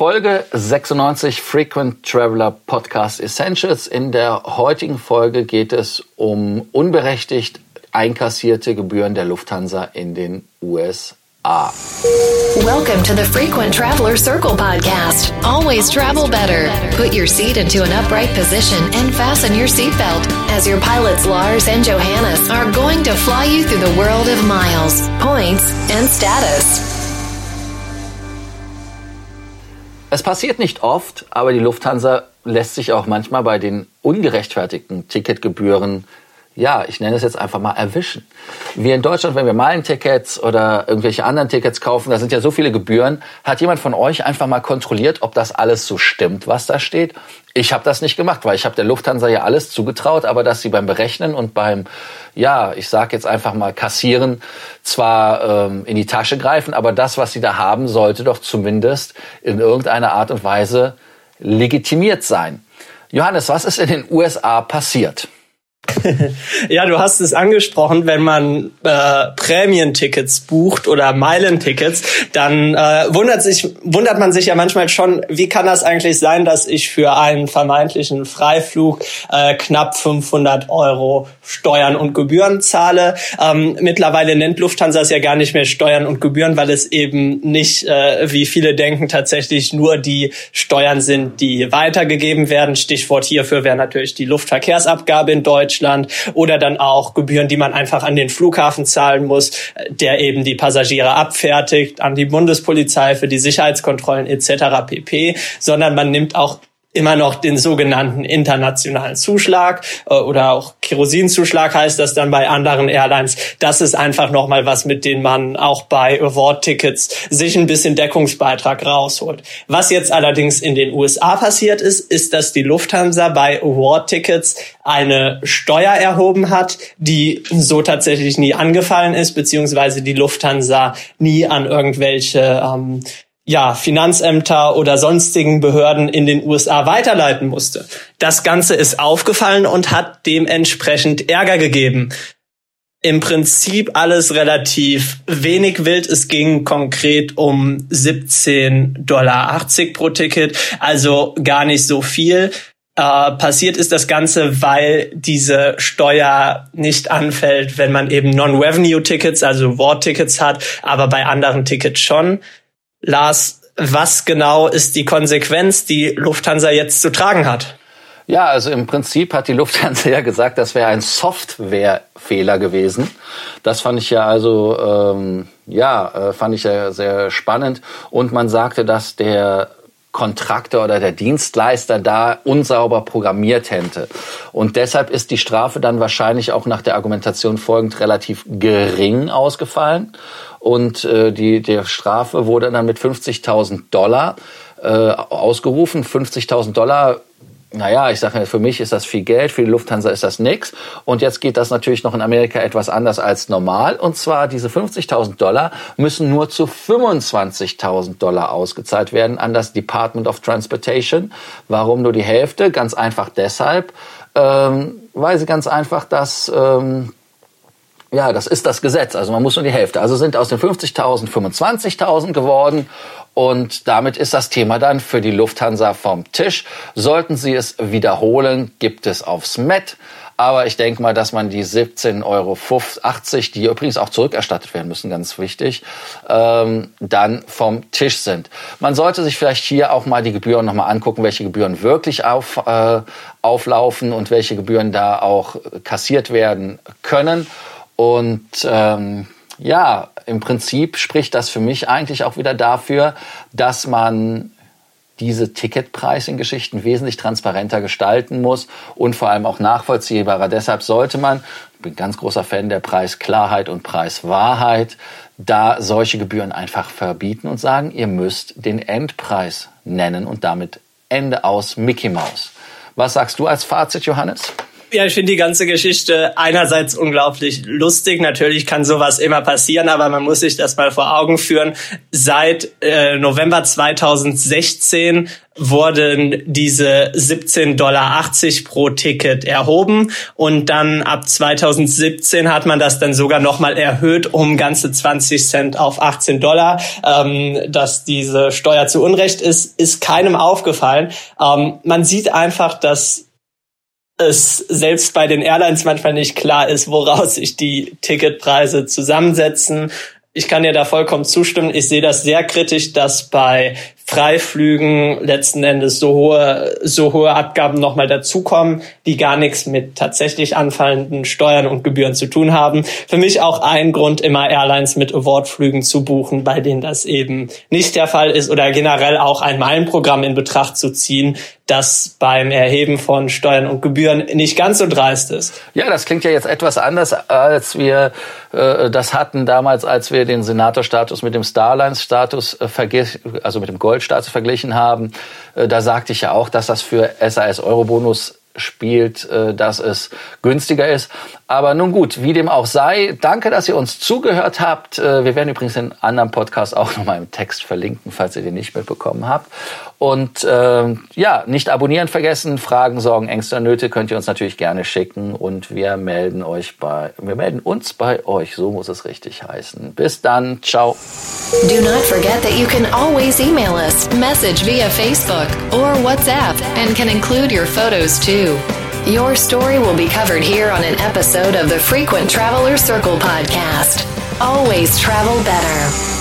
Folge 96 Frequent Traveler Podcast Essentials. In der heutigen Folge geht es um unberechtigt einkassierte Gebühren der Lufthansa in den USA. Welcome to the Frequent Traveler Circle podcast. Always travel better. Put your seat into an upright position and fasten your seatbelt as your pilots Lars and Johannes are going to fly you through the world of miles, points, and status. Es passiert nicht oft, aber die Lufthansa lässt sich auch manchmal bei den ungerechtfertigten Ticketgebühren ja, ich nenne es jetzt einfach mal erwischen. Wir in Deutschland, wenn wir Meilentickets oder irgendwelche anderen Tickets kaufen, da sind ja so viele Gebühren. Hat jemand von euch einfach mal kontrolliert, ob das alles so stimmt, was da steht? Ich habe das nicht gemacht, weil ich habe der Lufthansa ja alles zugetraut, aber dass sie beim Berechnen und beim, ja, ich sage jetzt einfach mal kassieren, zwar ähm, in die Tasche greifen, aber das, was sie da haben, sollte doch zumindest in irgendeiner Art und Weise legitimiert sein. Johannes, was ist in den USA passiert? ja, du hast es angesprochen, wenn man äh, Prämientickets bucht oder Meilentickets, dann äh, wundert sich wundert man sich ja manchmal schon, wie kann das eigentlich sein, dass ich für einen vermeintlichen Freiflug äh, knapp 500 Euro Steuern und Gebühren zahle. Ähm, mittlerweile nennt Lufthansa es ja gar nicht mehr Steuern und Gebühren, weil es eben nicht, äh, wie viele denken, tatsächlich nur die Steuern sind, die weitergegeben werden. Stichwort hierfür wäre natürlich die Luftverkehrsabgabe in Deutschland. Deutschland oder dann auch Gebühren, die man einfach an den Flughafen zahlen muss, der eben die Passagiere abfertigt, an die Bundespolizei für die Sicherheitskontrollen etc. pp, sondern man nimmt auch immer noch den sogenannten internationalen Zuschlag äh, oder auch Kerosinzuschlag heißt das dann bei anderen Airlines. Das ist einfach nochmal was, mit dem man auch bei Award-Tickets sich ein bisschen Deckungsbeitrag rausholt. Was jetzt allerdings in den USA passiert ist, ist, dass die Lufthansa bei Award-Tickets eine Steuer erhoben hat, die so tatsächlich nie angefallen ist, beziehungsweise die Lufthansa nie an irgendwelche ähm, ja, Finanzämter oder sonstigen Behörden in den USA weiterleiten musste. Das Ganze ist aufgefallen und hat dementsprechend Ärger gegeben. Im Prinzip alles relativ wenig wild. Es ging konkret um 17,80 Dollar pro Ticket, also gar nicht so viel. Äh, passiert ist das Ganze, weil diese Steuer nicht anfällt, wenn man eben Non-Revenue-Tickets, also Wort-Tickets hat, aber bei anderen Tickets schon. Lars, was genau ist die Konsequenz, die Lufthansa jetzt zu tragen hat? Ja, also im Prinzip hat die Lufthansa ja gesagt, das wäre ein Softwarefehler gewesen. Das fand ich ja also, ähm, ja, äh, fand ich ja sehr spannend. Und man sagte, dass der Kontraktor oder der Dienstleister da unsauber programmiert hätte. Und deshalb ist die Strafe dann wahrscheinlich auch nach der Argumentation folgend relativ gering ausgefallen. Und äh, die, der Strafe wurde dann mit 50.000 Dollar äh, ausgerufen. 50.000 Dollar naja, ich sage, für mich ist das viel Geld, für die Lufthansa ist das nix. Und jetzt geht das natürlich noch in Amerika etwas anders als normal. Und zwar diese 50.000 Dollar müssen nur zu 25.000 Dollar ausgezahlt werden an das Department of Transportation. Warum nur die Hälfte? Ganz einfach deshalb, ähm, weil sie ganz einfach das ähm, ja, das ist das Gesetz. Also man muss nur die Hälfte. Also sind aus den 50.000 25.000 geworden. Und damit ist das Thema dann für die Lufthansa vom Tisch. Sollten Sie es wiederholen, gibt es aufs Met. Aber ich denke mal, dass man die 17,80 Euro, die übrigens auch zurückerstattet werden müssen, ganz wichtig, ähm, dann vom Tisch sind. Man sollte sich vielleicht hier auch mal die Gebühren nochmal angucken, welche Gebühren wirklich auf, äh, auflaufen und welche Gebühren da auch kassiert werden können. Und ähm, ja, im Prinzip spricht das für mich eigentlich auch wieder dafür, dass man diese Ticketpricing-Geschichten wesentlich transparenter gestalten muss und vor allem auch nachvollziehbarer. Deshalb sollte man, ich bin ganz großer Fan der Preisklarheit und Preiswahrheit, da solche Gebühren einfach verbieten und sagen, ihr müsst den Endpreis nennen und damit Ende aus Mickey Mouse. Was sagst du als Fazit, Johannes? Ja, ich finde die ganze Geschichte einerseits unglaublich lustig. Natürlich kann sowas immer passieren, aber man muss sich das mal vor Augen führen. Seit äh, November 2016 wurden diese 17,80 Dollar pro Ticket erhoben und dann ab 2017 hat man das dann sogar nochmal erhöht um ganze 20 Cent auf 18 Dollar. Ähm, dass diese Steuer zu Unrecht ist, ist keinem aufgefallen. Ähm, man sieht einfach, dass es selbst bei den Airlines manchmal nicht klar ist, woraus sich die Ticketpreise zusammensetzen. Ich kann dir da vollkommen zustimmen. Ich sehe das sehr kritisch, dass bei Freiflügen letzten Endes so hohe, so hohe Abgaben nochmal dazukommen, die gar nichts mit tatsächlich anfallenden Steuern und Gebühren zu tun haben. Für mich auch ein Grund, immer Airlines mit Awardflügen zu buchen, bei denen das eben nicht der Fall ist oder generell auch ein Meilenprogramm in Betracht zu ziehen, das beim Erheben von Steuern und Gebühren nicht ganz so dreist ist. Ja, das klingt ja jetzt etwas anders, als wir äh, das hatten damals, als wir den Senatorstatus mit dem Starlines-Status äh, also mit dem Gold Goldstatus verglichen haben, äh, da sagte ich ja auch, dass das für SAS Eurobonus spielt, äh, dass es günstiger ist. Aber nun gut, wie dem auch sei, danke, dass ihr uns zugehört habt. Äh, wir werden übrigens den anderen Podcast auch nochmal im Text verlinken, falls ihr den nicht mitbekommen habt. Und äh, ja, nicht abonnieren vergessen. Fragen, Sorgen, Ängste, Nöte könnt ihr uns natürlich gerne schicken und wir melden euch bei, wir melden uns bei euch. So muss es richtig heißen. Bis dann, ciao. Do not forget that you can always email us, message via Facebook or WhatsApp, and can include your photos too. Your story will be covered here on an episode of the Frequent Traveler Circle podcast. Always travel better.